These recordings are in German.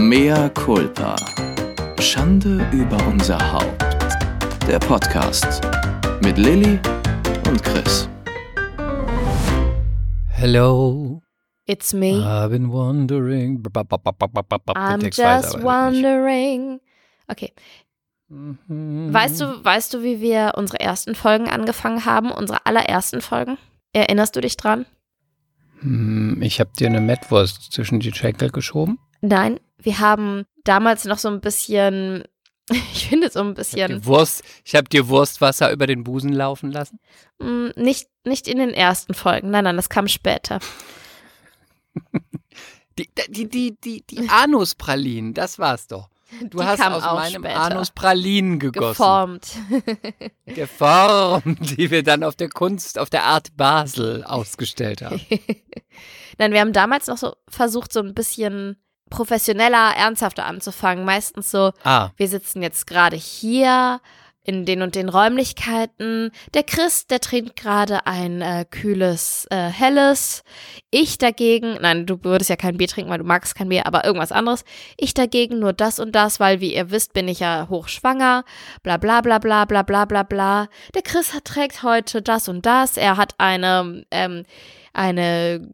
Mea culpa. Schande über unser Haupt. Der Podcast mit Lilly und Chris. Hello, It's me. I've been wondering. I'm just wondering. Okay. Mhm. Weißt du, weißt du, wie wir unsere ersten Folgen angefangen haben? Unsere allerersten Folgen? Erinnerst du dich dran? Hm, Ich habe dir eine Mettwurst zwischen die Schenkel geschoben. Nein, wir haben damals noch so ein bisschen, ich finde so ein Ich habe bisschen, dir, Wurst, ich hab dir Wurstwasser über den Busen laufen lassen. mh, nicht, nicht in den ersten Folgen. Nein, nein, das kam später. Die, die, die, die, die Anuspralinen, das war's doch. Du Die hast aus auch meinem später. Anus Pralinen gegossen. Geformt. Geformt, die wir dann auf der Kunst, auf der Art Basel ausgestellt haben. Nein, wir haben damals noch so versucht, so ein bisschen professioneller, ernsthafter anzufangen. Meistens so, Ah, wir sitzen jetzt gerade hier in den und den Räumlichkeiten. Der Chris, der trinkt gerade ein äh, kühles, äh, helles. Ich dagegen, nein, du würdest ja kein Bier trinken, weil du magst kein Bier, aber irgendwas anderes. Ich dagegen nur das und das, weil, wie ihr wisst, bin ich ja hochschwanger. Bla bla bla bla bla bla bla bla. Der Chris hat, trägt heute das und das. Er hat eine, ähm, eine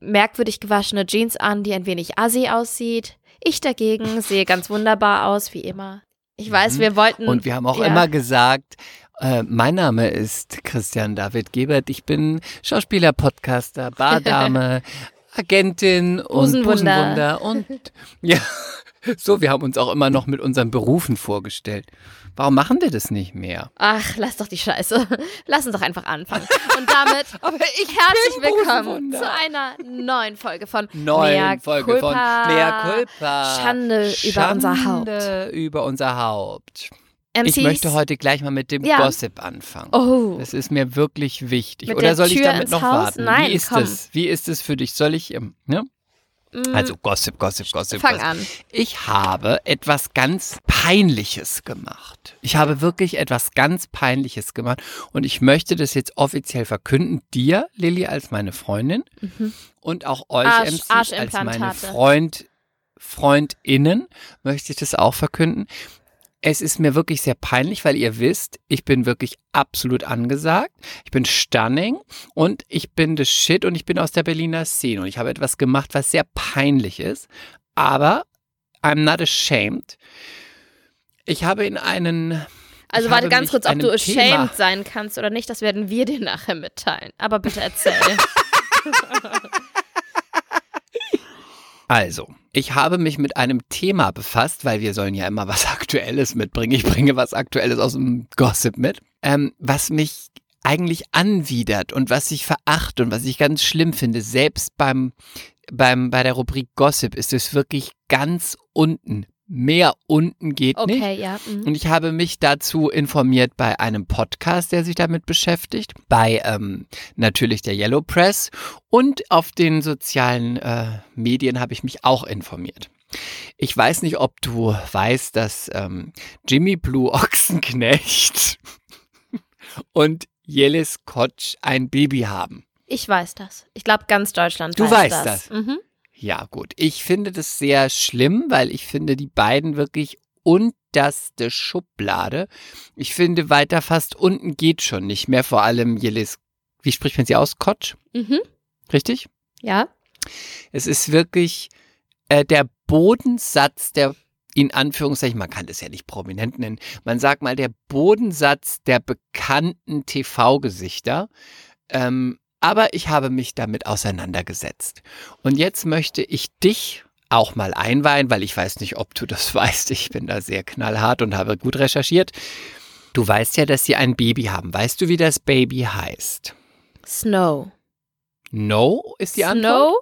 merkwürdig gewaschene Jeans an, die ein wenig assi aussieht. Ich dagegen sehe ganz wunderbar aus, wie immer. Ich weiß, Mhm. wir wollten. Und wir haben auch ja. immer gesagt, äh, mein Name ist Christian David Gebert. Ich bin Schauspieler, Podcaster, Bardame, Agentin und Busenwunder. Busenwunder. Und ja, so, wir haben uns auch immer noch mit unseren Berufen vorgestellt. Warum machen wir das nicht mehr? Ach, lass doch die Scheiße. Lass uns doch einfach anfangen. Und damit herzlich willkommen zu einer neuen Folge von neuen Mea Folge Culpa. von Mea Culpa. Schande über unser Haupt. Schande über unser Haupt. MCs. Ich möchte heute gleich mal mit dem Ja. Gossip anfangen. Oh. Das ist mir wirklich wichtig. Mit Oder der soll ich damit noch Haus? warten? Nein, Wie ist komm. es? Wie ist es für dich? Soll ich, ähm, ne? Mm, Also Gossip, Gossip, Gossip. fang Gossip. an. Ich habe etwas ganz Peinliches gemacht. Ich habe wirklich etwas ganz Peinliches gemacht und ich möchte das jetzt offiziell verkünden. Dir, Lilly, als meine Freundin Mhm. und auch euch, Arsch- MCs, als meine. Freund, FreundInnen, möchte ich das auch verkünden. Es ist mir wirklich sehr peinlich, weil ihr wisst, ich bin wirklich absolut angesagt. Ich bin stunning und ich bin the shit und ich bin aus der Berliner Szene und ich habe etwas gemacht, was sehr peinlich ist. Aber I'm not ashamed. Ich habe in einen Also warte ganz kurz, ob du Thema- ashamed sein kannst oder nicht, das werden wir dir nachher mitteilen. Aber bitte erzähl. Also, ich habe mich mit einem Thema befasst, weil wir sollen ja immer was Aktuelles mitbringen. Ich bringe was Aktuelles aus dem Gossip mit, ähm, was mich eigentlich anwidert und was ich verachte und was ich ganz schlimm finde. Selbst beim, beim, bei der Rubrik Gossip ist es wirklich ganz unten. Mehr unten geht nicht. Okay, ja. mhm. Und ich habe mich dazu informiert bei einem Podcast, der sich damit beschäftigt, bei ähm, natürlich der Yellow Press und auf den sozialen äh, Medien habe ich mich auch informiert. Ich weiß nicht, ob du weißt, dass ähm, Jimmy Blue Ochsenknecht und Jelis Kotsch ein Baby haben. Ich weiß das. Ich glaube, ganz Deutschland Du weiß weißt das. das. Mhm. Ja, gut. Ich finde das sehr schlimm, weil ich finde die beiden wirklich unterste Schublade. Ich finde weiter fast unten geht schon nicht mehr, vor allem Jelis, wie spricht man sie aus? Kotsch? Mhm. Richtig? Ja. Es ist wirklich äh, der Bodensatz der, in Anführungszeichen, man kann das ja nicht prominent nennen, man sagt mal der Bodensatz der bekannten TV-Gesichter. Ähm, aber ich habe mich damit auseinandergesetzt. Und jetzt möchte ich dich auch mal einweihen, weil ich weiß nicht, ob du das weißt. Ich bin da sehr knallhart und habe gut recherchiert. Du weißt ja, dass sie ein Baby haben. Weißt du, wie das Baby heißt? Snow. No ist die Antwort.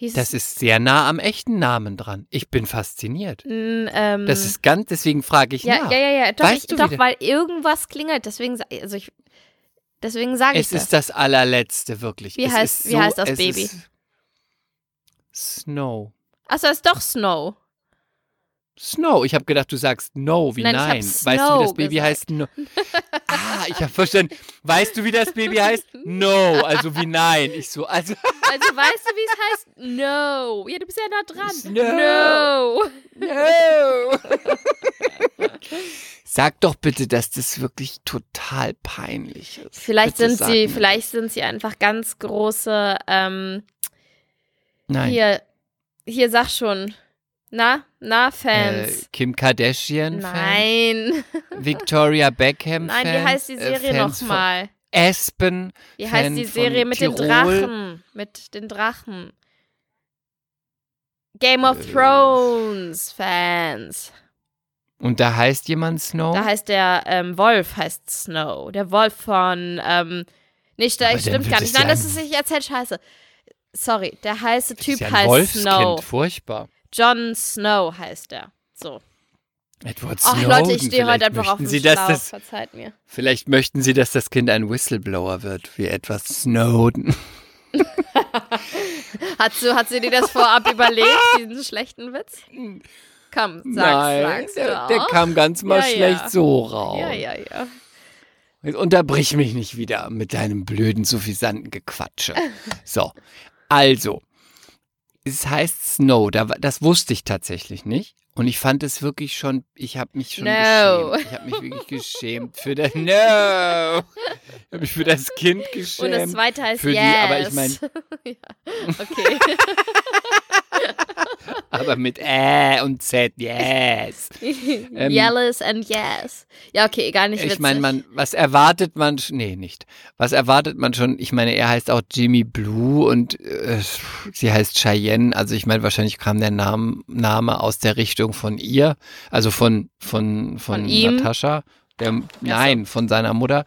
Snow? Das ist sehr nah am echten Namen dran. Ich bin fasziniert. N- ähm, Das ist ganz, deswegen frage ich ja, nach. ja, ja, ja. Doch, Weißt ich, du, doch weil irgendwas klingelt. Deswegen, also ich, deswegen sage ich es das. ist das allerletzte, wirklich. Wie es heißt- wie heißt das es Baby? Snow. Achso, es ist doch Snow. Snow. Ich habe gedacht, du sagst No, wie Nein, nein. weißt du, wie das Baby gesagt. heißt? No. Ah, ich habe verstanden. Weißt du, wie das Baby heißt? No, also wie nein. Ich so, also Also weißt du, wie es heißt? No. Ja, du bist ja nah dran. No. No. Sag doch bitte, dass das wirklich total peinlich ist. Vielleicht Bitte sind sie, mir. vielleicht sind sie einfach ganz große, ähm, Nein. hier, hier sag schon. Na, na, Äh, Fans. Kim Kardashian? Nein. Victoria Beckham Nein, wie heißt die Serie nochmal? Aspen. Wie Fan heißt die Serie mit den Tirol? Drachen? Mit den Drachen. Game of Äh. Thrones Fans. Und da heißt jemand Snow? Da heißt der ähm, Wolf heißt Snow. Der Wolf von ähm, nicht, dann stimmt gar nicht. ja Nein, das ist ich erzähl Scheiße. Sorry, der heiße Typ ja heißt Wolfskind, Snow. furchtbar. John Snow heißt er. So. Edward Ach Snowden. Leute, ich stehe heute einfach auf dem Sie, Schlauch. das, Verzeiht mir. Vielleicht möchten Sie, dass das Kind ein Whistleblower wird, wie Edward Snowden. Hat, sie, hat sie dir das vorab überlegt, diesen schlechten Witz? Komm, sag's, Nein, sag's der, der kam ganz mal Ja, ja. schlecht so raus. Ja, ja, ja. Jetzt unterbrich mich nicht wieder mit deinem blöden, suffisanten Gequatsche. So, also, es heißt Snow, da, das wusste ich tatsächlich nicht. Und ich fand es wirklich schon, ich habe mich schon No. geschämt. Ich habe mich wirklich geschämt für das, no! Ich habe mich für das Kind geschämt. Und das zweite heißt für die- Yes. aber ich mein- ja. Okay. aber mit Ä und Z, yes. Ähm, Yellows and Yes. Ja, okay, egal, nicht Ich witzig. meine, man, was erwartet man, nee, nicht. Was erwartet man schon? Ich meine, er heißt auch Jimmy Blue und äh, sie heißt Cheyenne. Also ich meine, wahrscheinlich kam der Name, Name aus der Richtung von ihr, also von, von, von, Von? Natascha. Der, nein, von seiner Mutter.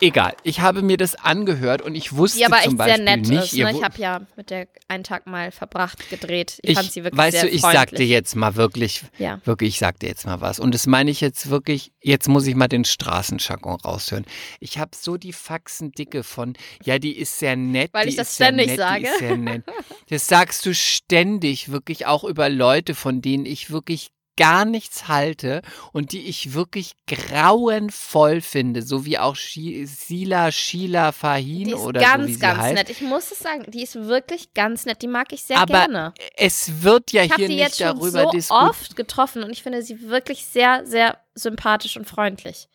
Egal, ich habe mir das angehört und ich wusste die aber zum echt Beispiel sehr nett nicht, ist. Ne? Ich habe ja mit der einen Tag mal verbracht, gedreht. Ich, ich, fand sie wirklich weißt sehr du, ich freundlich. sag dir jetzt mal wirklich, Ja. Wirklich, ich sag dir jetzt mal was. Und das meine ich jetzt wirklich, jetzt muss ich mal den Straßenjargon raushören. Ich habe so die Faxen dicke von, ja, die ist sehr nett. Weil ich das ständig nett, sage. Das sagst du ständig, wirklich auch über Leute, von denen ich wirklich gar nichts halte und die ich wirklich grauenvoll finde, so wie auch Shi Sila Sheila Fahin Die ist oder ganz, so wie sie ganz heißt. nett. Ich muss es sagen, die ist wirklich ganz nett. Die mag ich sehr Aber gerne. Es wird ja Ich hier die nicht jetzt schon darüber so diskutiert. oft getroffen und ich finde sie wirklich sehr, sehr sympathisch und freundlich.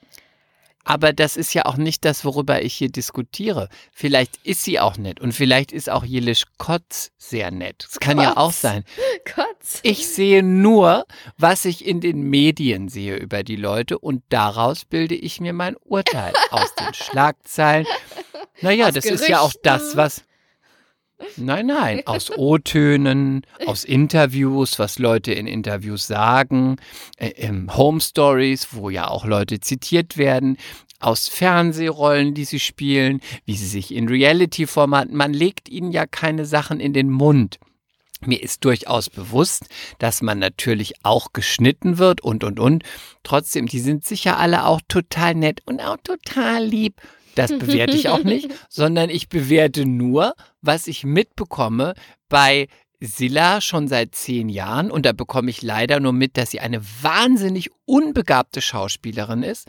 Aber das ist ja auch nicht das, worüber ich hier diskutiere. Vielleicht ist sie auch nett und vielleicht ist auch Jelisch Kotz sehr nett. Das kann ja auch Kotz? sein. Gott. Ich sehe nur, was ich in den Medien sehe über die Leute und daraus bilde ich mir mein Urteil aus den Schlagzeilen. Naja, Aus das ist ja auch das, Gerüchten. was. Nein, nein, aus O-Tönen, aus Interviews, was Leute in Interviews sagen, äh, Home Stories, wo ja auch Leute zitiert werden, aus Fernsehrollen, die sie spielen, wie sie sich in Reality-Formaten, man legt ihnen ja keine Sachen in den Mund. Mir ist durchaus bewusst, dass man natürlich auch geschnitten wird und, und, und. Trotzdem, die sind sicher alle auch total nett und auch total lieb. Das bewerte ich auch nicht, sondern ich bewerte nur, was ich mitbekomme bei Silla schon seit zehn Jahren. Und da bekomme ich leider nur mit, dass sie eine wahnsinnig unbegabte Schauspielerin ist,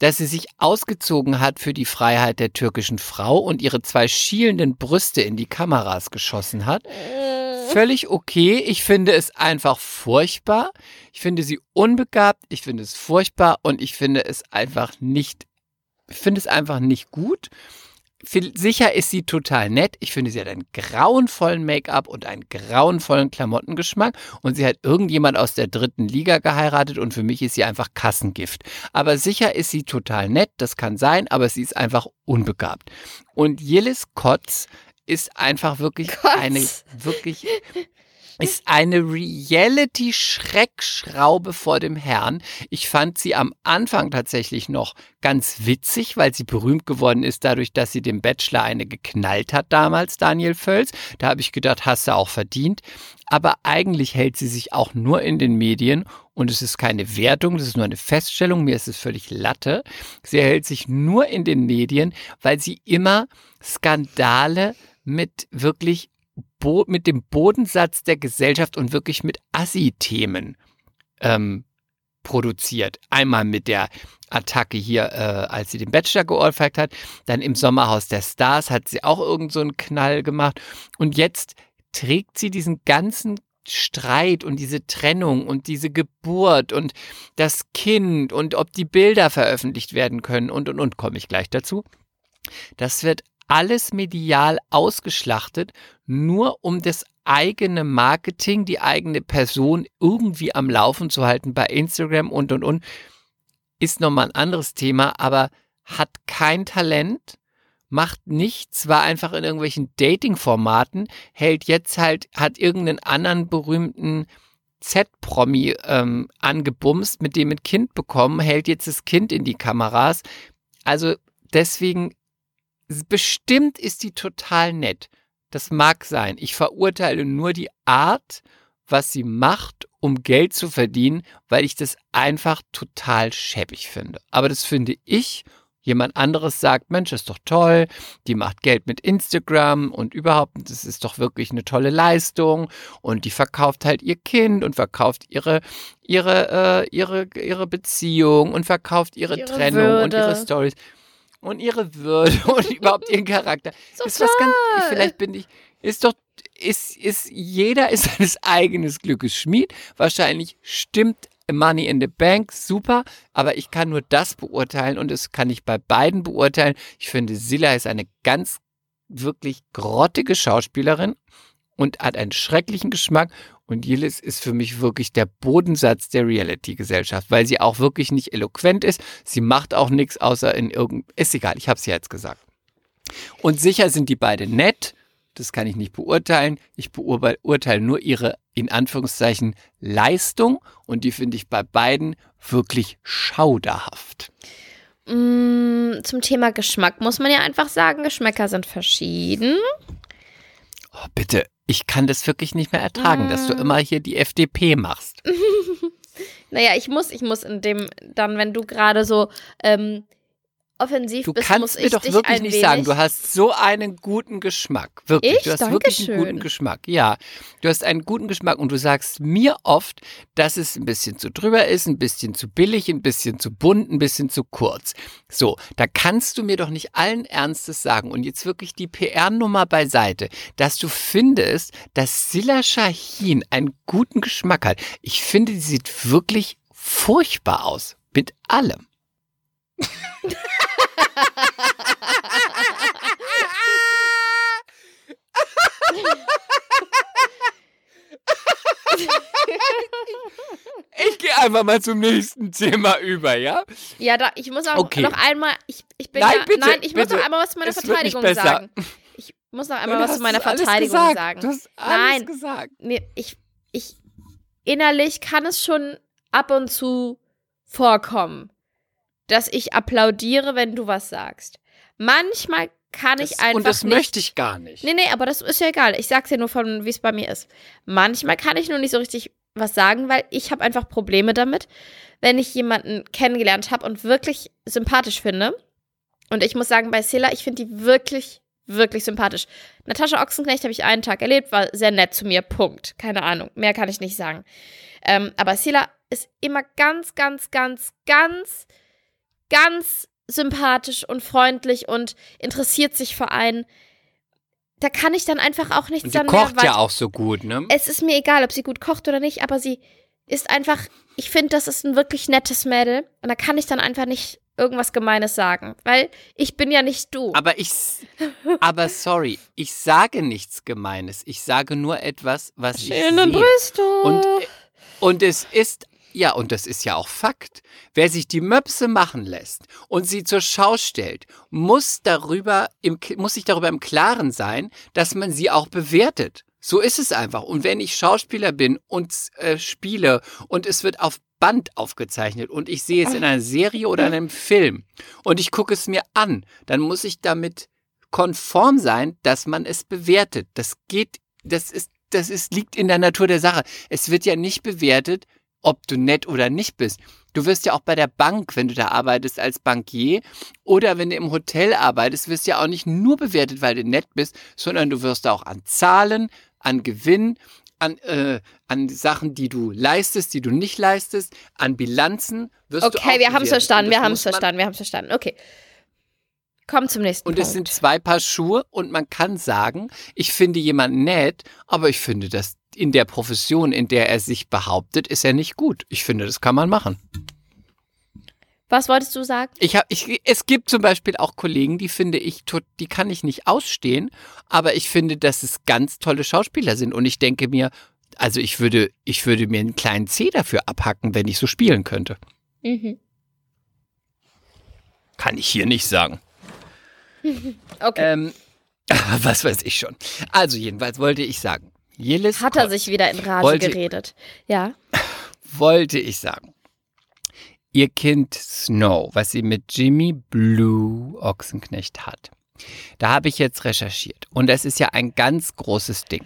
dass sie sich ausgezogen hat für die Freiheit der türkischen Frau und ihre zwei schielenden Brüste in die Kameras geschossen hat völlig okay. Ich finde es einfach furchtbar. Ich finde sie unbegabt. Ich finde es furchtbar und ich finde es einfach nicht, ich finde es einfach nicht gut. Sicher ist sie total nett. Ich finde, sie hat einen grauenvollen Make-up und einen grauenvollen Klamottengeschmack. Und sie hat irgendjemand aus der dritten Liga geheiratet und für mich ist sie einfach Kassengift. Aber sicher ist sie total nett, das kann sein, aber sie ist einfach unbegabt. Und Yillis Kotz ist einfach wirklich Kotz. eine, wirklich, ist eine Reality-Schreckschraube vor dem Herrn. Ich fand sie am Anfang tatsächlich noch ganz witzig, weil sie berühmt geworden ist dadurch, dass sie dem Bachelor eine geknallt hat damals, Daniel Völz. Da habe ich gedacht, hast du auch verdient. Aber eigentlich hält sie sich auch nur in den Medien und es ist keine Wertung, das ist nur eine Feststellung, mir ist es völlig Latte. Sie hält sich nur in den Medien, weil sie immer Skandale mit wirklich Bo mit dem Bodensatz der Gesellschaft und wirklich mit Assi-Themen ähm, produziert. Einmal mit der Attacke hier, äh, als sie den Bachelor geohrfeigt hat. Dann im Sommerhaus der Stars hat sie auch irgend so einen Knall gemacht. Und jetzt trägt sie diesen ganzen Streit und diese Trennung und diese Geburt und das Kind und ob die Bilder veröffentlicht werden können und und und komme ich gleich dazu. Das wird alles medial ausgeschlachtet, nur um das eigene Marketing, die eigene Person irgendwie am Laufen zu halten bei Instagram und und und. Ist nochmal ein anderes Thema, aber hat kein Talent, macht nichts, war einfach in irgendwelchen Dating-Formaten, hält jetzt halt, hat irgendeinen anderen berühmten Z-Promi ähm, angebumst, mit dem ein Kind bekommen, hält jetzt das Kind in die Kameras. Also deswegen, bestimmt ist die total nett. Das mag sein. Ich verurteile nur die Art, was sie macht, um Geld zu verdienen, weil ich das einfach total schäbig finde. Aber das finde ich Jemand anderes sagt, Mensch, ist doch toll, die macht Geld mit Instagram und überhaupt, das ist doch wirklich eine tolle Leistung und die verkauft halt ihr Kind und verkauft ihre, ihre, äh, ihre, ihre Beziehung und verkauft ihre, ihre Trennung Würde. und ihre Stories und ihre Würde und überhaupt ihren Charakter. So ist was ganz, vielleicht bin ich, ist doch, ist, ist, jeder ist seines eigenen Glückes Schmied. Wahrscheinlich stimmt Money in the Bank, super, aber ich kann nur das beurteilen und das kann ich bei beiden beurteilen. Ich finde, Silla ist eine ganz wirklich grottige Schauspielerin und hat einen schrecklichen Geschmack. Und Yildiz ist für mich wirklich der Bodensatz der Reality-Gesellschaft, weil sie auch wirklich nicht eloquent ist. Sie macht auch nichts außer in irgendeinem. Ist egal, ich habe es jetzt gesagt. Und sicher sind die beide nett das kann ich nicht beurteilen. Ich beurteile nur ihre, in Anführungszeichen, Leistung und die finde ich bei beiden wirklich schauderhaft. Mm, zum Thema Geschmack muss man ja einfach sagen, Geschmäcker sind verschieden. Oh, bitte, ich kann das wirklich nicht mehr ertragen, mm. dass du mm. immer hier die FDP machst. naja, ich muss, ich muss in dem, dann, wenn du gerade so ähm, offensiv du bist, kannst mir doch wirklich nicht sagen, du hast so einen guten Geschmack. Wirklich. Ich? Du hast Dankeschön. wirklich einen guten Geschmack. Ja. Du hast einen guten Geschmack und du sagst mir oft, dass es ein bisschen zu drüber ist, ein bisschen zu billig, ein bisschen zu bunt, ein bisschen zu kurz. So, da kannst du mir doch nicht allen Ernstes sagen und jetzt wirklich die PR-Nummer beiseite, dass du findest, dass Silla Shahin einen guten Geschmack hat. Ich finde, sie sieht wirklich furchtbar aus. Mit allem. Ich gehe einfach mal zum nächsten Thema über, ja? Ja, da, ich muss auch okay. noch einmal, ich, ich bin nein, ja, bitte, nein, ich bitte. muss noch einmal was zu meiner es Verteidigung sagen. Ich muss noch einmal was zu meiner Verteidigung sagen. Du hast alles nein, gesagt. Mir, ich, ich, innerlich kann es schon ab und zu vorkommen, dass ich applaudiere, wenn du was sagst. Manchmal kann das, ich einfach. Und das nicht, möchte ich gar nicht. Nee, nee, aber das ist ja egal. Ich sag's ja nur von, wie es bei mir ist. Manchmal kann ich nur nicht so richtig was sagen, weil ich habe einfach Probleme damit, wenn ich jemanden kennengelernt habe und wirklich sympathisch finde. Und ich muss sagen, bei Sela, ich finde die wirklich, wirklich sympathisch. Natascha Ochsenknecht habe ich einen Tag erlebt, war sehr nett zu mir. Punkt. Keine Ahnung. Mehr kann ich nicht sagen. Ähm, aber Sela ist immer ganz, ganz, ganz, ganz, ganz sympathisch und freundlich und interessiert sich für einen. Da kann ich dann einfach auch nichts und sie kocht mehr, ja auch so gut, ne? Es ist mir egal, ob sie gut kocht oder nicht, aber sie ist einfach, ich finde, das ist ein wirklich nettes Mädel und da kann ich dann einfach nicht irgendwas Gemeines sagen, weil ich bin ja nicht du. Aber ich, aber sorry, ich sage nichts Gemeines. Ich sage nur etwas, was Schöne ich sehe. Brüste. Und, und es ist ja, und das ist ja auch Fakt. Wer sich die Möpse machen lässt und sie zur Schau stellt, muss, darüber im, muss sich darüber im Klaren sein, dass man sie auch bewertet. So ist es einfach. Und wenn ich Schauspieler bin und äh, spiele und es wird auf Band aufgezeichnet und ich sehe es in einer Serie oder in einem Film und ich gucke es mir an, dann muss ich damit konform sein, dass man es bewertet. Das geht, das ist, das ist, liegt in der Natur der Sache. Es wird ja nicht bewertet, ob du nett oder nicht bist. Du wirst ja auch bei der Bank, wenn du da arbeitest als Bankier oder wenn du im Hotel arbeitest, wirst ja auch nicht nur bewertet, weil du nett bist, sondern du wirst auch an Zahlen, an Gewinn, an, äh, an Sachen, die du leistest, die du nicht leistest, an Bilanzen wirst du Okay, wir haben es verstanden, wir das haben es verstanden, wir haben es verstanden. Okay. Komm zum nächsten Und Punkt. es sind zwei Paar Schuhe und man kann sagen, ich finde jemanden nett, aber ich finde, dass in der Profession, in der er sich behauptet, ist er nicht gut. Ich finde, das kann man machen. Was wolltest du sagen? Ich hab, ich, es gibt zum Beispiel auch Kollegen, die finde ich, die kann ich nicht ausstehen, aber ich finde, dass es ganz tolle Schauspieler sind und ich denke mir, also ich würde, ich würde mir einen kleinen C dafür abhacken, wenn ich so spielen könnte. Mhm. Kann ich hier nicht sagen. Okay. Ähm, was weiß ich schon. Also jedenfalls wollte ich sagen, Jelis Hat er sich wieder in Rage wollte- geredet. Ja. wollte ich sagen. Ihr Kind Snow, was sie mit Jimmy Blue Ochsenknecht hat. Da habe ich jetzt recherchiert. Und das ist ja ein ganz großes Ding.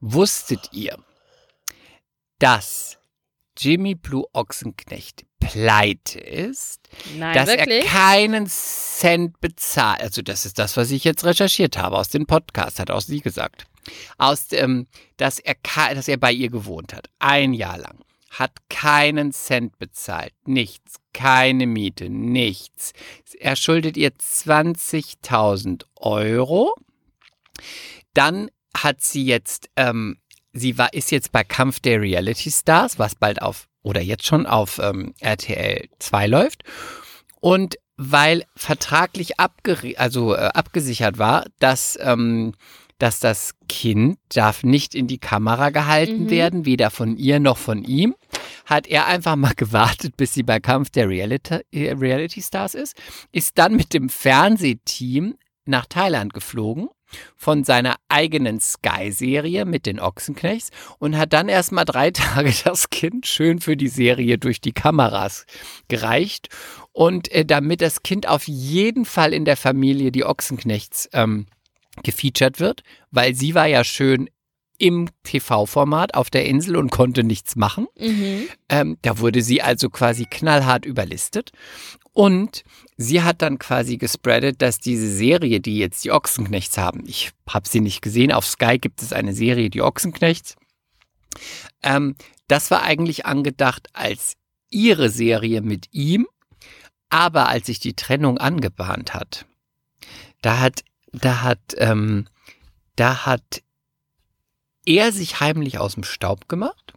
Wusstet ihr, dass Jimmy Blue Ochsenknecht pleite ist? Nein, dass wirklich? er keinen Cent bezahlt. Also das ist das, was ich jetzt recherchiert habe aus dem Podcast, hat auch sie gesagt. Aus dem, dass er, dass er bei ihr gewohnt hat, ein Jahr lang, hat keinen Cent bezahlt, nichts, keine Miete, nichts. Er schuldet ihr 20.000 Euro. Dann hat sie jetzt, ähm, sie war, ist jetzt bei Kampf der Reality Stars, was bald auf oder jetzt schon auf ähm, RTL 2 läuft. Und weil vertraglich abgere also, äh, abgesichert war, dass, ähm, dass das Kind darf nicht in die Kamera gehalten Mhm. werden, weder von ihr noch von ihm, hat er einfach mal gewartet, bis sie bei Kampf der Reality, äh, Reality Stars ist, ist dann mit dem Fernsehteam nach Thailand geflogen von seiner eigenen Sky-Serie mit den Ochsenknechts und hat dann erstmal drei Tage das Kind schön für die Serie durch die Kameras gereicht. Und äh, damit das Kind auf jeden Fall in der Familie die Ochsenknechts ähm, gefeatured wird, weil sie war ja schön im TV-Format auf der Insel und konnte nichts machen. Mhm. Ähm, da wurde sie also quasi knallhart überlistet. Und sie hat dann quasi gespreadet, dass diese Serie, die jetzt die Ochsenknechts haben, ich habe sie nicht gesehen, auf Sky gibt es eine Serie, die Ochsenknechts. Ähm, das war eigentlich angedacht als ihre Serie mit ihm, aber als sich die Trennung angebahnt hat, da hat, da hat, ähm, da hat er sich heimlich aus dem Staub gemacht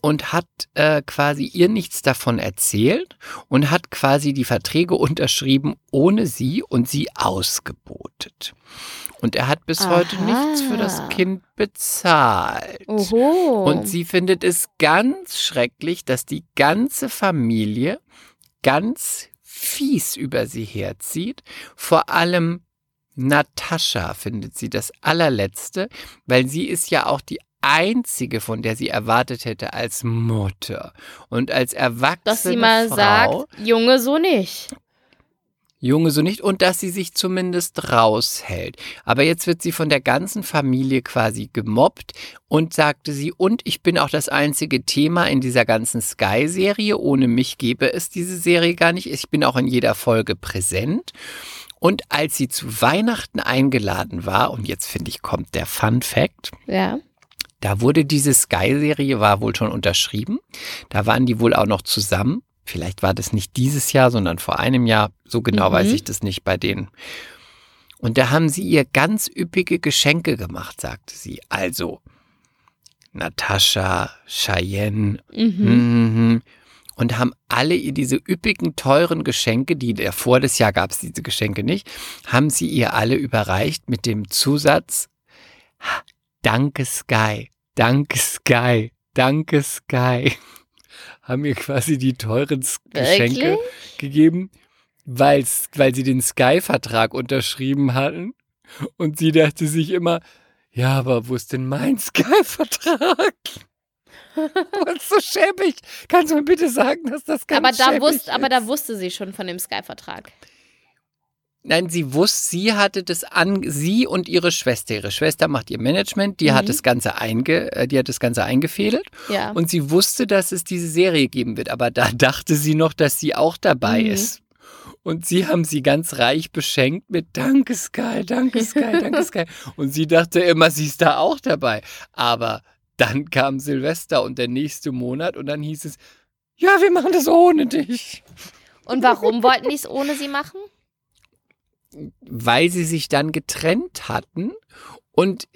und hat äh, quasi ihr nichts davon erzählt und hat quasi die Verträge unterschrieben ohne sie und sie ausgebotet. Und er hat bis heute Aha. nichts für das Kind bezahlt. Oho. Und sie findet es ganz schrecklich, dass die ganze Familie ganz fies über sie herzieht. Vor allem Natascha findet sie das allerletzte, weil sie ist ja auch die einzige, von der sie erwartet hätte als Mutter und als erwachsene Dass sie mal Frau. sagt, Junge, so nicht. Junge so nicht und dass sie sich zumindest raushält. Aber jetzt wird sie von der ganzen Familie quasi gemobbt und sagte sie, und ich bin auch das einzige Thema in dieser ganzen Sky-Serie. Ohne mich gäbe es diese Serie gar nicht. Ich bin auch in jeder Folge präsent. Und als sie zu Weihnachten eingeladen war, und jetzt finde ich, kommt der Fun Fact, Ja. da wurde diese Sky-Serie, war wohl schon unterschrieben. Da waren die wohl auch noch zusammen. Vielleicht war das nicht dieses Jahr, sondern vor einem Jahr. So genau Mhm. weiß ich das nicht bei denen. Und da haben sie ihr ganz üppige Geschenke gemacht, sagte sie. Also Natascha, Cheyenne, Mhm. Und haben alle ihr diese üppigen, teuren Geschenke, die davor das Jahr gab es diese Geschenke nicht, haben sie ihr alle überreicht mit dem Zusatz Danke Sky, danke Sky, danke Sky. Haben ihr quasi die teuren Geschenke Wirklich? gegeben, weil sie den Sky-Vertrag unterschrieben hatten. Und sie dachte sich immer, ja, aber wo ist denn mein Sky-Vertrag? Ist so schäbig. Kannst du mir bitte sagen, dass das ganz Aber da, schäbig wusste, aber da ist? wusste sie schon von dem Sky-Vertrag. Nein, sie wusste, sie hatte das an, sie und ihre Schwester. Ihre Schwester macht ihr Management, die Mhm. hat das Ganze einge, äh, die hat das Ganze eingefädelt Ja. und sie wusste, dass es diese Serie geben wird, aber da dachte sie noch, dass sie auch dabei Mhm. ist. Und sie haben sie ganz reich beschenkt mit Danke Sky, Danke Sky, Danke Sky. Und sie dachte immer, sie ist da auch dabei. Aber Dann kam Silvester und der nächste Monat und dann hieß es, ja, wir machen das ohne dich. Und warum wollten die es ohne sie machen? Weil sie sich dann getrennt hatten und,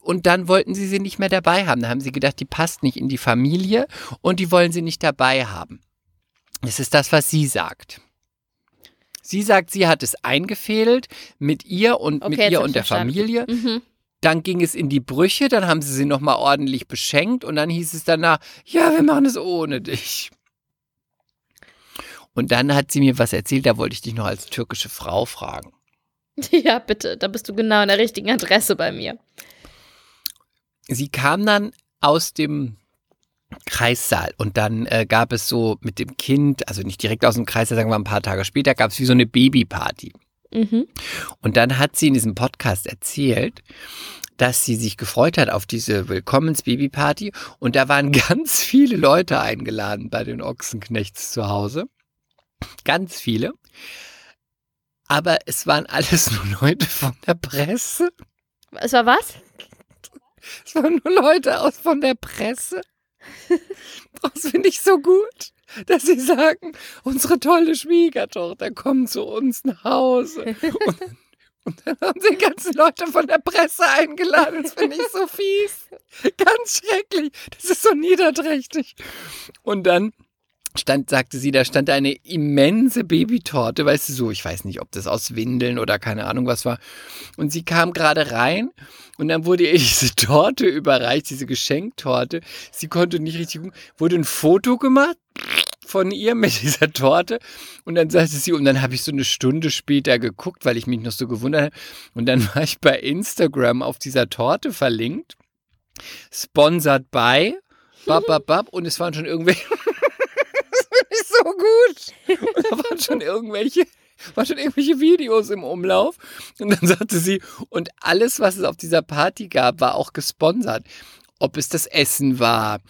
und dann wollten sie sie nicht mehr dabei haben. Da haben sie gedacht, die passt nicht in die Familie und die wollen sie nicht dabei haben. Das ist das, was sie sagt. Sie sagt, sie hat es eingefädelt mit ihr und Okay, mit ihr und der verstanden. Familie. Mhm. Dann ging es in die Brüche, dann haben sie sie nochmal ordentlich beschenkt und dann hieß es danach, ja, wir machen es ohne dich. Und dann hat sie mir was erzählt, da wollte ich dich noch als türkische Frau fragen. Ja, bitte, da bist du genau an der richtigen Adresse bei mir. Sie kam dann aus dem Kreissaal und dann äh, gab es so mit dem Kind, also nicht direkt aus dem Kreissaal, sagen wir ein paar Tage später, gab es wie so eine Babyparty. Mhm. Und dann hat sie in diesem Podcast erzählt, dass sie sich gefreut hat auf diese Willkommens-Baby-Party und da waren ganz viele Leute eingeladen bei den Ochsenknechts zu Hause. Ganz viele. Aber es waren alles nur Leute von der Presse. Es war was? Es waren nur Leute aus von der Presse. Das finde ich so gut, dass sie sagen, unsere tolle Schwiegertochter kommt zu uns nach Hause. Und, und dann haben sie die ganzen Leute von der Presse eingeladen. Das finde ich so fies. Ganz schrecklich. Das ist so niederträchtig. Und dann stand, sagte sie, da stand eine immense Babytorte, weißt du so, ich weiß nicht, ob das aus Windeln oder keine Ahnung was war. Und sie kam gerade rein und dann wurde ihr diese Torte überreicht, diese Geschenktorte. Sie konnte nicht richtig gucken, wurde ein Foto gemacht von ihr mit dieser Torte und dann sagte sie, und dann habe ich so eine Stunde später geguckt, weil ich mich noch so gewundert habe und dann war ich bei Instagram auf dieser Torte verlinkt, sponsored by, bab, bab, bab, und es waren schon irgendwelche das finde ich so gut. Und da waren schon irgendwelche, waren schon irgendwelche Videos im Umlauf. Und dann sagte sie, und alles, was es auf dieser Party gab, war auch gesponsert. Ob es das Essen war,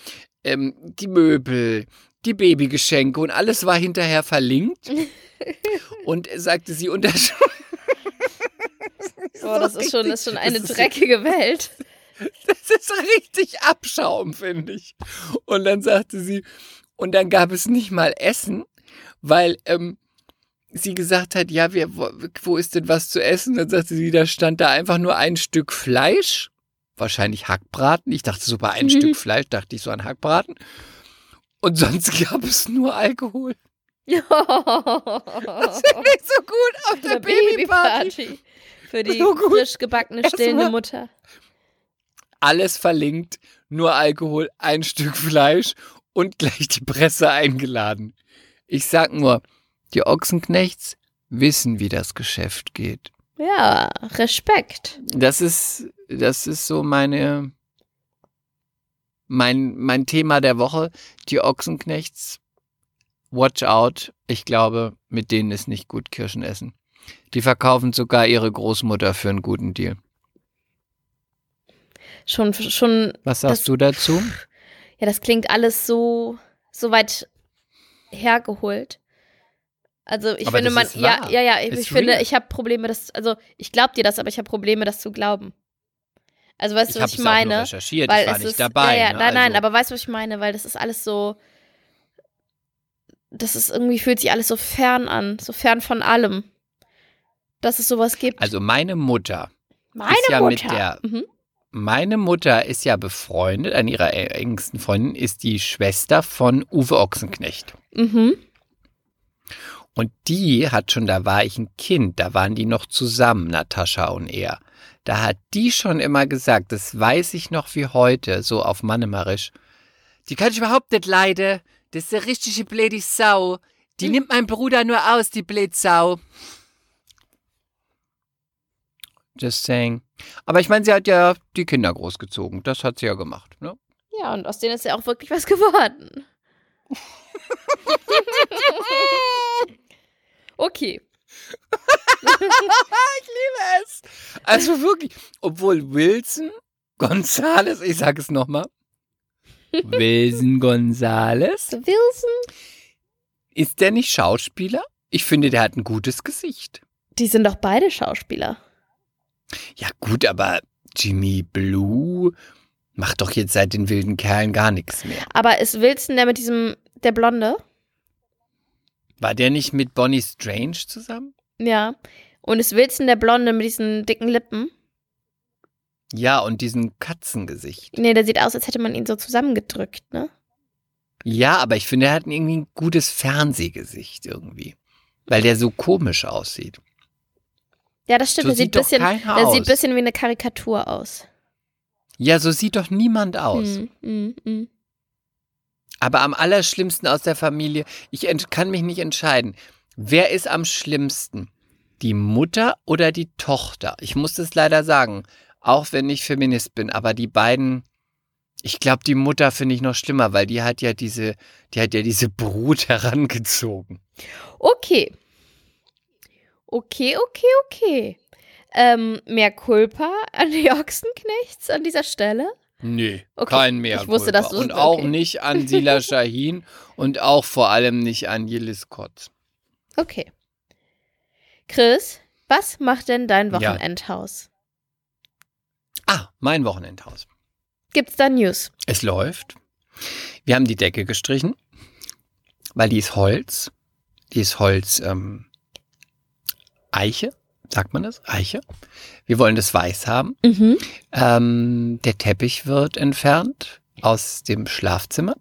ähm, die Möbel, die Babygeschenke und alles war hinterher verlinkt. Und sagte sie, und das, Oh, das ist schon, ist schon eine das ist- dreckige Welt. Das ist richtig Abschaum, finde ich. Und dann sagte sie, und dann gab es nicht mal Essen, weil ähm, sie gesagt hat, ja, wir, wo, wo ist denn was zu essen? Dann sagte sie, da stand da einfach nur ein Stück Fleisch, wahrscheinlich Hackbraten. Ich dachte so bei ein Mhm. Stück Fleisch, dachte ich so an Hackbraten. Und sonst gab es nur Alkohol. Das finde ich so gut auf der Eine Babyparty. Babyparty. Für die So gut. frisch gebackene, stillende Mutter. alles verlinkt, nur Alkohol, ein Stück Fleisch und gleich die Presse eingeladen. Ich sag nur, die Ochsenknechts wissen, wie das Geschäft geht. Ja, Respekt. Das ist, das ist so meine, mein, mein Thema der Woche. Die Ochsenknechts, watch out. Ich glaube, mit denen ist nicht gut Kirschen essen. Die verkaufen sogar ihre Großmutter für einen guten Deal. Schon, schon, Was sagst Das- du dazu? ja, das klingt alles so, so weit hergeholt. Also ich Aber finde man, ja, ja, ja, ich, ich finde, real. ich habe Probleme, das, also ich glaube dir das, aber ich habe Probleme, das zu glauben. Also weißt du, was ich auch nur meine? recherchiert, Weil ich war es nicht ist, dabei. Ja, ja, ne? nein, nein, also, aber weißt du, was ich meine? Weil das ist alles so, das ist irgendwie, fühlt sich alles so fern an, so fern von allem. Dass es sowas gibt. also meine Mutter, Meine ja mit Mutter. der- mhm. meine Mutter ist ja befreundet, an ihrer engsten Freundin ist die Schwester von Uwe Ochsenknecht. Mhm. Und die hat schon, da war ich ein Kind, da waren die noch zusammen, Natascha und er. Da hat die schon immer gesagt, das weiß ich noch wie heute, so auf Mannemarisch. Die kann ich überhaupt nicht leiden. Das ist eine richtige blöde Sau. Die nimmt mein Bruder nur aus, die Blätsau. Just saying. Aber ich meine, sie hat ja die Kinder großgezogen. Das hat sie ja gemacht. Ne? Ja, und aus denen ist ja auch wirklich was geworden. okay. es. Also wirklich, obwohl Wilson Gonzales, ich sage es nochmal, Wilson Gonzales, Wilson? ist der nicht Schauspieler? Ich finde, der hat ein gutes Gesicht. Die sind doch beide Schauspieler. Ja gut, aber Jimmy Blue, Macht doch jetzt seit den wilden Kerlen gar nichts mehr. Aber ist Wilson der mit diesem, der Blonde? War der nicht mit Bonnie Strange zusammen? Ja. Und ist Wilson der Blonde mit diesen dicken Lippen? Ja, und diesem Katzengesicht. Nee, der sieht aus, als hätte man ihn so zusammengedrückt, ne? Ja, aber ich finde, er hat irgendwie ein gutes Fernsehgesicht irgendwie. Weil der so komisch aussieht. Ja, das stimmt. So der sieht, sieht bisschen, der aus. sieht ein bisschen wie eine Karikatur aus. Ja, so sieht doch niemand aus. Mm, mm, mm. Aber am allerschlimmsten aus der Familie, ich kann mich nicht entscheiden. Wer ist am schlimmsten? Die Mutter oder die Tochter? Ich muss das leider sagen, auch wenn ich Feminist bin, aber die beiden, ich glaube, die Mutter finde ich noch schlimmer, weil die hat ja diese, die hat ja diese Brut herangezogen. Okay. Okay, okay, okay. Ähm, mehr Culpa an die Ochsenknechts an dieser Stelle? Nee, Okay, kein mehr. ich wusste, dass Und auch okay. nicht an Sila Shahin und auch vor allem nicht an Yildiz Kotz. Okay. Chris, was macht denn dein Ja. Wochenendhaus? Ah, mein Wochenendhaus. Gibt's da News? Es läuft. Wir haben die Decke gestrichen, weil die ist Holz. Die ist Holz ähm, Eiche, sagt man das? Eiche. Wir wollen das weiß haben. Mhm. Ähm, der Teppich wird entfernt aus dem Schlafzimmer.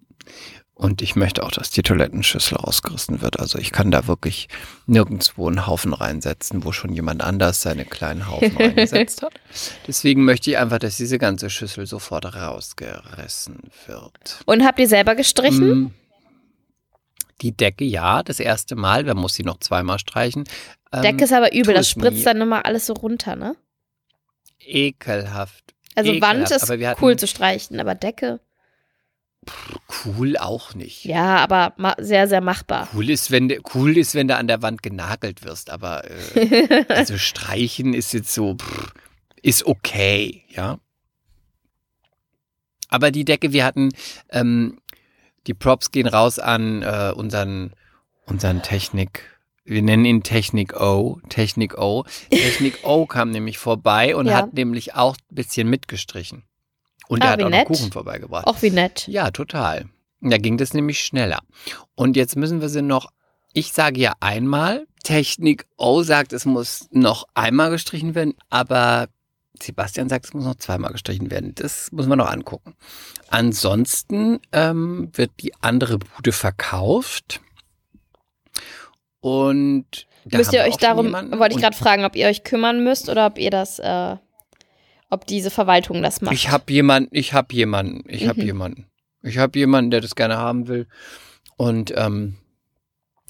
Und ich möchte auch, dass die Toilettenschüssel rausgerissen wird. Also ich kann da wirklich nirgendwo einen Haufen reinsetzen, wo schon jemand anders seine kleinen Haufen reingesetzt hat. Deswegen möchte ich einfach, dass diese ganze Schüssel sofort rausgerissen wird. Und habt ihr selber gestrichen? Mm, Die Decke, ja, das erste Mal. Man muss sie noch zweimal streichen. Ähm, Decke ist aber übel, das spritzt nie. dann immer alles so runter, ne? Ekelhaft. Also Ekelhaft, Wand ist cool zu streichen, aber Decke, Cool auch nicht. ja, aber sehr, sehr machbar. Cool ist, wenn du, cool ist, wenn du an der Wand genagelt wirst, aber äh, also streichen ist jetzt so, pff, ist okay, ja. Aber die Decke, wir hatten, ähm, die Props gehen raus an äh, unseren, unseren Technik, wir nennen ihn Technik O, Technik O. Technik O kam nämlich vorbei und Ja. hat nämlich auch ein bisschen mitgestrichen. Und Ah, er hat auch nett. noch Kuchen vorbeigebracht. Auch wie nett. Ja, total. Da ging das nämlich schneller. Und jetzt müssen wir sie noch, ich sage ja einmal, Technik O sagt, es muss noch einmal gestrichen werden, aber Sebastian sagt, es muss noch zweimal gestrichen werden. Das muss man noch angucken. Ansonsten ähm, wird die andere Bude verkauft. Und da müsst ihr euch darum, wollte ich gerade fragen, ob ihr euch kümmern müsst oder ob ihr das, äh, ob diese Verwaltung das macht. Ich habe jemanden, ich habe jemanden, ich habe Mhm. jemanden. Ich habe jemanden, der das gerne haben will. Und ähm,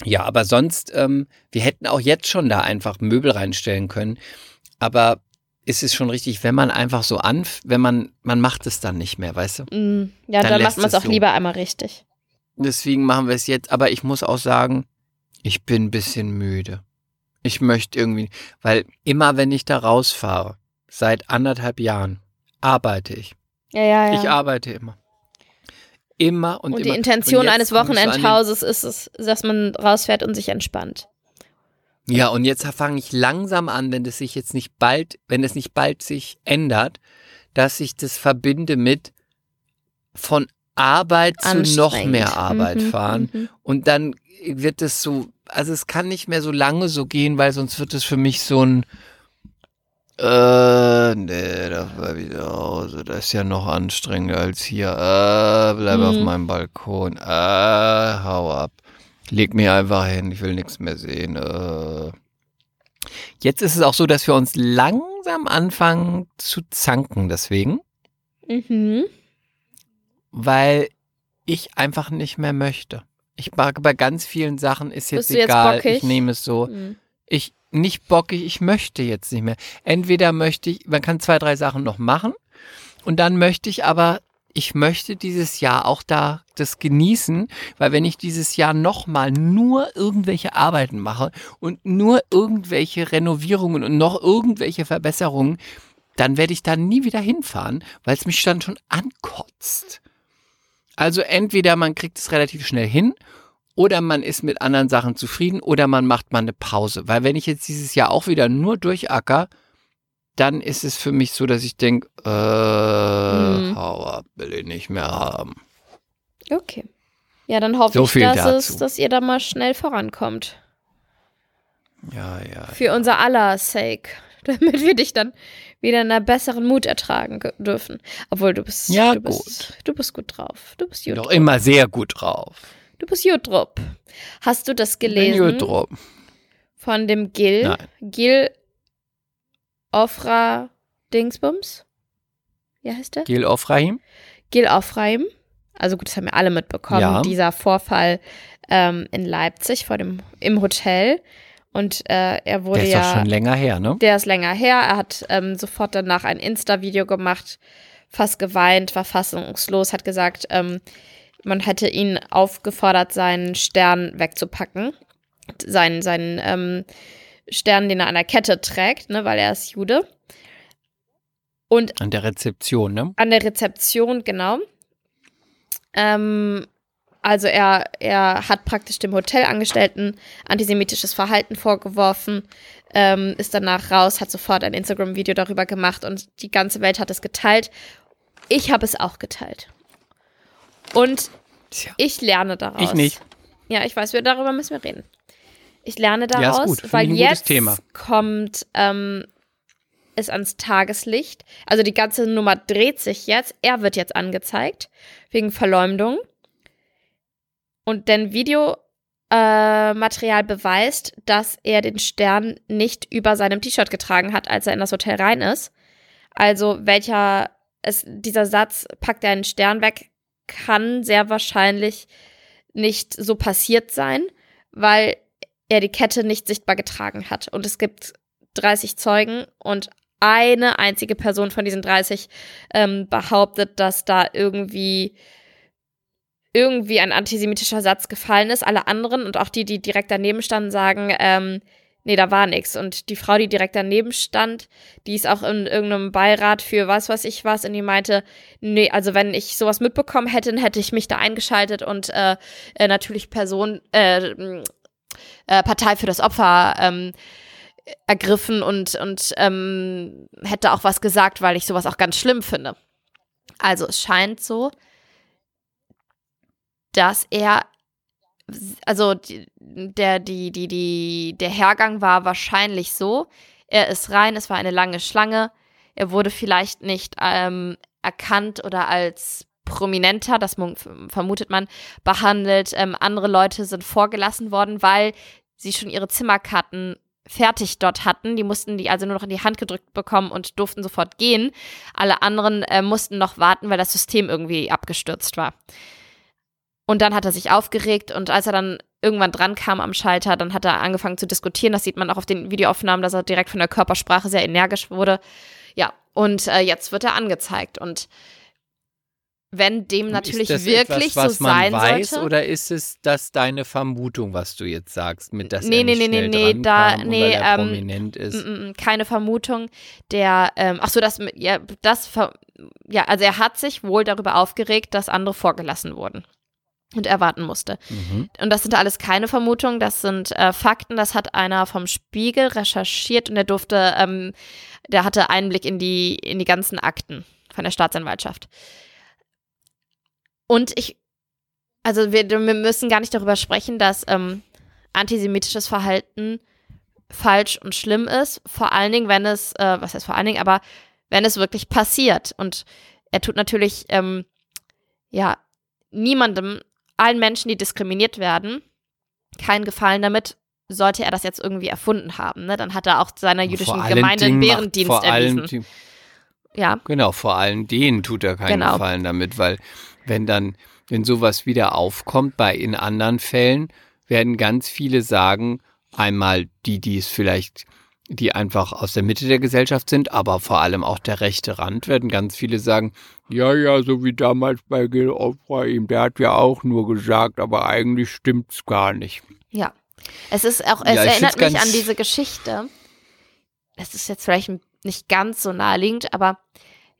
ja, aber sonst, ähm, wir hätten auch jetzt schon da einfach Möbel reinstellen können. Aber es ist schon richtig, wenn man einfach so an, wenn man, man macht es dann nicht mehr, weißt du? Mm, ja, Dann dann, macht man es es auch so. lieber einmal richtig. Deswegen machen wir es jetzt. Aber ich muss auch sagen, ich bin ein bisschen müde. Ich möchte irgendwie, weil immer wenn ich da rausfahre, seit anderthalb Jahren, arbeite ich. Ja, ja, ja. Ich arbeite immer. Immer und, und immer. die Intention Und eines Wochenendhauses ist es, dass man rausfährt und sich entspannt. Ja, und jetzt fange ich langsam an, wenn das sich jetzt nicht bald, wenn es nicht bald sich ändert, dass ich das verbinde mit von Arbeit zu noch mehr Arbeit Mhm, fahren. mhm. Und dann wird es so, also es kann nicht mehr so lange so gehen, weil sonst wird es für mich so ein, äh, nee, da war wieder Hause, das ist ja noch anstrengender als hier, äh, bleib auf Mhm. meinem Balkon, äh, hau ab. Leg mich einfach hin, ich will nichts mehr sehen. Äh. Jetzt ist es auch so, dass wir uns langsam anfangen zu zanken deswegen, Mhm. weil ich einfach nicht mehr möchte. Ich mag bei ganz vielen Sachen ist jetzt jetzt egal, bockig? ich nehme es so. Mhm. Ich nicht bockig, ich möchte jetzt nicht mehr. Entweder möchte ich, man kann zwei, drei Sachen noch machen und dann möchte ich aber, ich möchte dieses Jahr auch da das genießen, weil wenn ich dieses Jahr nochmal nur irgendwelche Arbeiten mache und nur irgendwelche Renovierungen und noch irgendwelche Verbesserungen, dann werde ich da nie wieder hinfahren, weil es mich dann schon ankotzt. Also entweder man kriegt es relativ schnell hin oder man ist mit anderen Sachen zufrieden oder man macht mal eine Pause. Weil wenn ich jetzt dieses Jahr auch wieder nur durchacker, dann ist es für mich so, dass ich denke, äh, Mhm. Hau ab, will ich nicht mehr haben. Okay. Ja, dann hoffe So ich, dass, dazu. es, dass ihr da mal schnell vorankommt. Ja, ja. Für unser aller Sake. Damit wir dich dann wieder in einer besseren Mut ertragen ge- dürfen. Obwohl du bist, Ja, du bist, du bist gut drauf. Du bist gut doch immer sehr gut drauf. Du bist drauf. Hast du das gelesen drauf. von dem Gil? Nein. Gil Ofra Dingsbums? Wie heißt der? Gil Ofrahim? Gil Ofraim. Also gut, das haben wir alle mitbekommen. Ja. Dieser Vorfall ähm, in Leipzig vor dem, im Hotel. Und äh, er wurde Der ist ja. schon länger her, ne? Der ist länger her. Er hat ähm, sofort danach ein Insta-Video gemacht, fast geweint, war fassungslos, hat gesagt, ähm, man hätte ihn aufgefordert, seinen Stern wegzupacken. Seinen, seinen ähm, Stern, den er an der Kette trägt, ne, weil er ist Jude. Und An der Rezeption, ne? an der Rezeption, genau. Ähm, also er, er hat praktisch dem Hotelangestellten antisemitisches Verhalten vorgeworfen, ähm, ist danach raus, hat sofort ein Instagram-Video darüber gemacht und die ganze Welt hat es geteilt. Ich habe es auch geteilt. Und Tja. ich lerne daraus. Ich nicht. Ja, ich weiß, wir, darüber müssen wir reden. Ich lerne Ja, daraus, gut. Finde weil jetzt Thema. kommt ähm, es ans Tageslicht. Also die ganze Nummer dreht sich jetzt. Er wird jetzt angezeigt wegen Verleumdung. Und denn Videomaterial äh, beweist, dass er den Stern nicht über seinem T-Shirt getragen hat, als er in das Hotel rein ist. Also welcher es, dieser Satz, packt er einen Stern weg, kann sehr wahrscheinlich nicht so passiert sein, weil er die Kette nicht sichtbar getragen hat. Und es gibt 30 Zeugen und eine einzige Person von diesen 30 ähm, behauptet, dass da irgendwie irgendwie ein antisemitischer Satz gefallen ist. Alle anderen und auch die, die direkt daneben standen, sagen, ähm, nee, da war nichts. Und die Frau, die direkt daneben stand, die ist auch in irgendeinem Beirat für was weiß ich was und die meinte, nee, also wenn ich sowas mitbekommen hätte, dann hätte ich mich da eingeschaltet und äh, äh, natürlich Person, äh, äh, Partei für das Opfer ähm, ergriffen und, und ähm, hätte auch was gesagt, weil ich sowas auch ganz schlimm finde. Also es scheint so, dass er, also der, die, die, die, der Hergang war wahrscheinlich so, er ist rein, es war eine lange Schlange, er wurde vielleicht nicht ähm, erkannt oder als prominenter, das mu- vermutet man, behandelt. Ähm, andere Leute sind vorgelassen worden, weil sie schon ihre Zimmerkarten fertig dort hatten. Die mussten die also nur noch in die Hand gedrückt bekommen und durften sofort gehen. Alle anderen äh, mussten noch warten, weil das System irgendwie abgestürzt war. Und dann hat er sich aufgeregt und als er dann irgendwann dran kam am Schalter, dann hat er angefangen zu diskutieren. Das sieht man auch auf den Videoaufnahmen, dass er direkt von der Körpersprache sehr energisch wurde. Ja, und äh, jetzt wird er angezeigt. Und wenn dem natürlich wirklich etwas, was so man sein weiß, sollte. Oder ist es das deine Vermutung, was du jetzt sagst, mit dass Nee, er nee, nicht nee, schnell nee, nee, da- nee, weil er ähm, prominent ist? Mm, mm, mm, keine Vermutung. Der, ähm, ach so, das, ja, das, ja, also er hat sich wohl darüber aufgeregt, dass andere vorgelassen wurden und er warten musste. Mhm. Und das sind alles keine Vermutungen, das sind äh, Fakten. Das hat einer vom Spiegel recherchiert und der durfte, ähm, der hatte Einblick in die, in die ganzen Akten von der Staatsanwaltschaft. Und ich, also wir, wir müssen gar nicht darüber sprechen, dass ähm, antisemitisches Verhalten falsch und schlimm ist. Vor allen Dingen, wenn es, äh, was heißt vor allen Dingen, aber wenn es wirklich passiert. Und er tut natürlich, ähm, ja, niemandem, allen Menschen, die diskriminiert werden, keinen Gefallen damit, sollte er das jetzt irgendwie erfunden haben. Ne? Dann hat er auch seiner jüdischen allen Gemeinde einen macht Bärendienst vor allen erwiesen. Di- Ja, Genau, vor allem denen tut er keinen Genau. Gefallen damit, weil wenn dann, wenn sowas wieder aufkommt, bei in anderen Fällen, werden ganz viele sagen, einmal die, die es vielleicht, die einfach aus der Mitte der Gesellschaft sind, aber vor allem auch der rechte Rand, werden ganz viele sagen, ja, ja, so wie damals bei Gil Ofraim, der hat ja auch nur gesagt, aber eigentlich stimmt's gar nicht. ja. Es ist auch, es Ja, erinnert mich an diese Geschichte. Es ist jetzt vielleicht nicht ganz so naheliegend, aber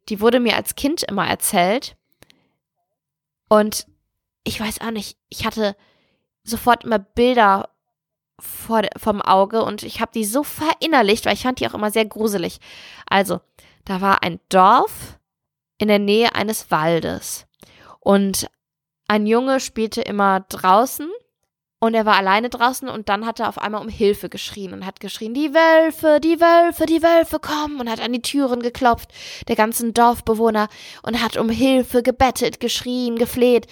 die wurde mir als Kind immer erzählt. Und ich weiß auch nicht, ich hatte sofort immer Bilder vor, vom Auge und ich habe die so verinnerlicht, weil ich fand die auch immer sehr gruselig. Also, da war ein Dorf in der Nähe eines Waldes und ein Junge spielte immer draußen und er war alleine draußen und dann hat er auf einmal um Hilfe geschrien und hat geschrien, die Wölfe, die Wölfe, die Wölfe kommen und hat an die Türen geklopft, der ganzen Dorfbewohner und hat um Hilfe gebettet, geschrien, gefleht.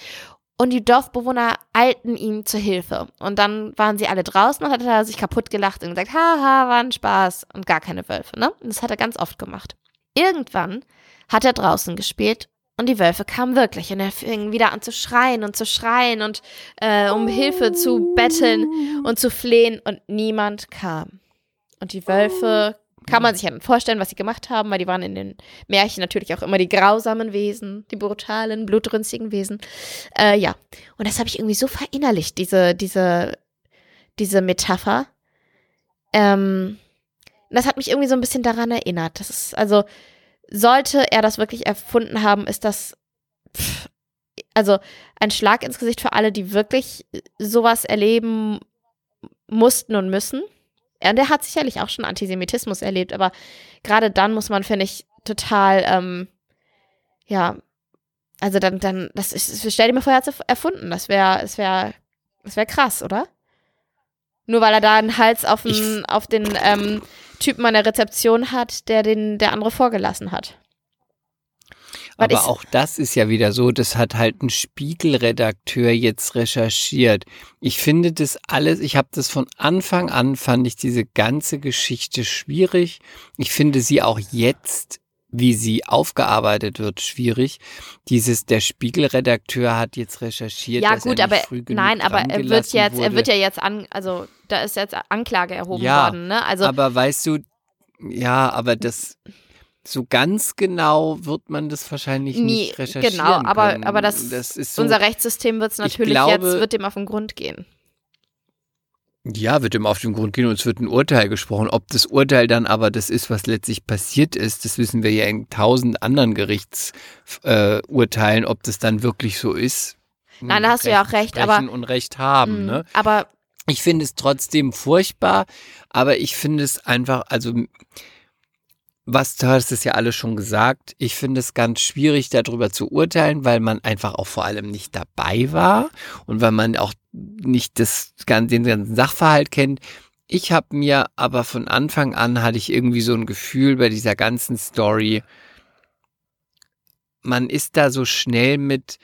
Und die Dorfbewohner eilten ihm zur Hilfe. Und dann waren sie alle draußen und hat er sich kaputt gelacht und gesagt, haha, war ein Spaß und gar keine Wölfe, ne? Und das hat er ganz oft gemacht. Irgendwann hat er draußen gespielt und die Wölfe kamen wirklich und er fing wieder an zu schreien und zu schreien und äh, um Hilfe zu betteln und zu flehen und niemand kam. Und die Wölfe kann man sich ja dann vorstellen, was sie gemacht haben, weil die waren in den Märchen natürlich auch immer die grausamen Wesen, die brutalen, blutrünstigen Wesen. Äh, ja, und das habe ich irgendwie so verinnerlicht, diese, diese, diese Metapher. Ähm, das hat mich irgendwie so ein bisschen daran erinnert. Das ist, also, sollte er das wirklich erfunden haben, ist das pff, also ein Schlag ins Gesicht für alle, die wirklich sowas erleben mussten und müssen. Und er hat sicherlich auch schon Antisemitismus erlebt, aber gerade dann muss man, finde ich, total, ähm, ja, also dann, dann, das ist, stell dir mal vor, er hat es erfunden. Das wäre, das wäre, das wäre krass, oder? Nur weil er da einen Hals auf den, auf den ähm, Typen an der Rezeption hat, der den der andere vorgelassen hat. Weil Aber auch das ist ja wieder so, das hat halt ein Spiegelredakteur jetzt recherchiert. Ich finde das alles, ich habe das von Anfang an, fand ich diese ganze Geschichte schwierig. Ich finde sie auch jetzt wie sie aufgearbeitet wird, schwierig. Dieses, der Spiegelredakteur hat jetzt recherchiert. Ja, gut, er aber nein, aber er wird jetzt, wurde. er wird ja jetzt an, also da ist jetzt Anklage erhoben ja, worden, ne? Also, aber weißt du, ja, aber das so ganz genau wird man das wahrscheinlich nie, nicht recherchieren Genau, aber, können. aber das, das ist so, unser Rechtssystem wird es natürlich glaube, jetzt, wird dem auf den Grund gehen. Ja, wird ihm auf den Grund gehen und es wird ein Urteil gesprochen. Ob das Urteil dann aber das ist, was letztlich passiert ist, das wissen wir ja in tausend anderen Gerichtsurteilen, äh, ob das dann wirklich so ist. Nein, da hast Recht du ja auch recht, aber und Recht haben, mh, ne? Aber ich finde es trotzdem furchtbar, aber ich finde es einfach, also was, du hast es ja alles schon gesagt, ich finde es ganz schwierig darüber zu urteilen, weil man einfach auch vor allem nicht dabei war und weil man auch nicht das, den ganzen Sachverhalt kennt. Ich habe mir aber von Anfang an hatte ich irgendwie so ein Gefühl bei dieser ganzen Story, man ist da so schnell mit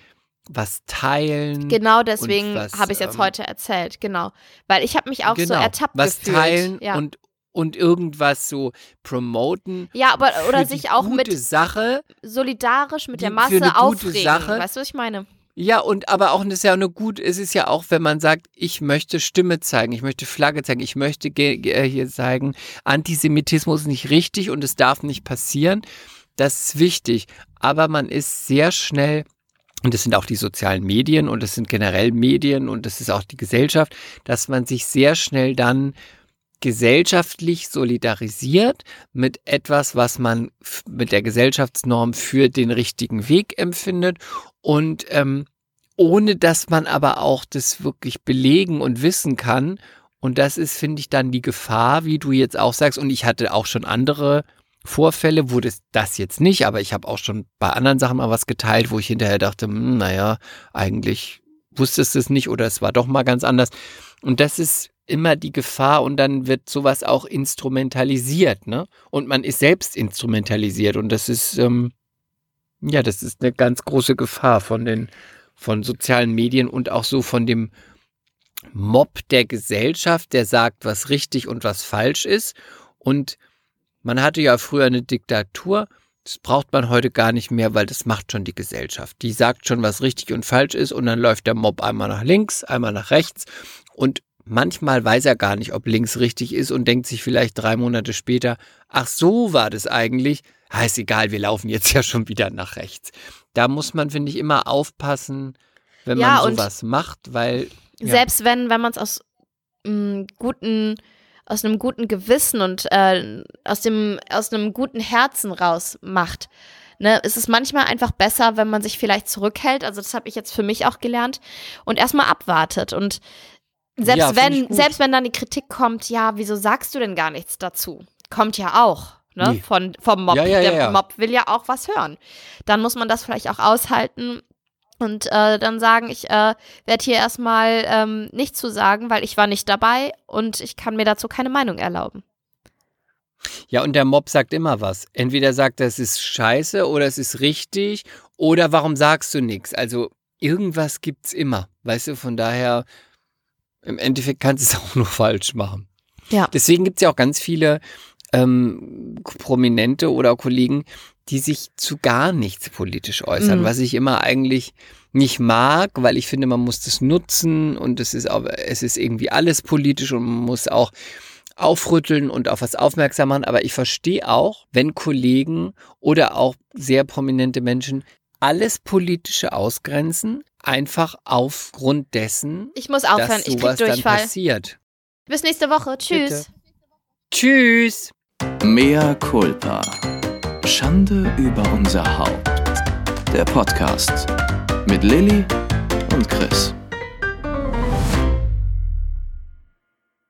was teilen. Genau deswegen habe ich es jetzt ähm, heute erzählt, genau. Weil ich habe mich auch genau, so ertappt was gefühlt. Was teilen ja. und, und irgendwas so promoten. Ja, aber oder sich auch mit Sache solidarisch mit der Masse aufregen. Sache. Weißt du, was ich meine? Ja, und aber auch, das ist ja eine gut, es ist ja auch, wenn man sagt, ich möchte Stimme zeigen, ich möchte Flagge zeigen, ich möchte hier zeigen, Antisemitismus ist nicht richtig und es darf nicht passieren. Das ist wichtig. Aber man ist sehr schnell und das sind auch die sozialen Medien und das sind generell Medien und das ist auch die Gesellschaft, dass man sich sehr schnell dann gesellschaftlich solidarisiert mit etwas, was man mit der Gesellschaftsnorm für den richtigen Weg empfindet und ähm, ohne dass man aber auch das wirklich belegen und wissen kann. Und das ist, finde ich, dann die Gefahr, wie du jetzt auch sagst. Und ich hatte auch schon andere Vorfälle, wo das, das jetzt nicht, aber ich habe auch schon bei anderen Sachen mal was geteilt, wo ich hinterher dachte, hm, naja, eigentlich wusstest du es nicht oder es war doch mal ganz anders. Und das ist immer die Gefahr und dann wird sowas auch instrumentalisiert, ne? Und man ist selbst instrumentalisiert und das ist, ähm, ja, das ist eine ganz große Gefahr von den, von sozialen Medien und auch so von dem Mob der Gesellschaft, der sagt, was richtig und was falsch ist. Und man hatte ja früher eine Diktatur, das braucht man heute gar nicht mehr, weil das macht schon die Gesellschaft. Die sagt schon, was richtig und falsch ist und dann läuft der Mob einmal nach links, einmal nach rechts und manchmal weiß er gar nicht, ob links richtig ist und denkt sich vielleicht drei Monate später, ach so war das eigentlich. Ah, ist egal, wir laufen jetzt ja schon wieder nach rechts. Da muss man, finde ich, immer aufpassen, wenn ja, man sowas macht, weil. Ja. Selbst wenn, wenn man es aus m, mm, guten, aus einem guten Gewissen und äh, aus dem, aus einem guten Herzen raus macht. Ne, es ist manchmal einfach besser, wenn man sich vielleicht zurückhält. Also das habe ich jetzt für mich auch gelernt und erstmal abwartet und Selbst Ja, wenn, selbst wenn dann die Kritik kommt, ja, wieso sagst du denn gar nichts dazu? Kommt ja auch, ne? Nee. Von, vom Mob. Ja, ja, Der. Mob will ja auch was hören. Dann muss man das vielleicht auch aushalten und äh, dann sagen, ich äh, werde hier erstmal ähm, nichts zu sagen, weil ich war nicht dabei und ich kann mir dazu keine Meinung erlauben. Ja, und der Mob sagt immer was. Entweder sagt er, es ist scheiße oder es ist richtig oder warum sagst du nichts? Also irgendwas gibt's immer. Weißt du, von daher, im Endeffekt kannst du es auch nur falsch machen. Ja. Deswegen gibt's ja auch ganz viele ähm, Prominente oder Kollegen, die sich zu gar nichts politisch äußern, Mhm. was ich immer eigentlich nicht mag, weil ich finde, man muss das nutzen und es ist auch, es ist irgendwie alles politisch und man muss auch aufrütteln und auf was aufmerksam machen. Aber ich verstehe auch, wenn Kollegen oder auch sehr prominente Menschen alles Politische ausgrenzen, einfach aufgrund dessen, Ich muss aufhören, dass ich krieg sowas dann Durchfall. passiert. Bis nächste Woche. Tschüss. Bitte. Tschüss! Mea culpa. Schande über unser Haupt. Der Podcast mit Lilly und Chris.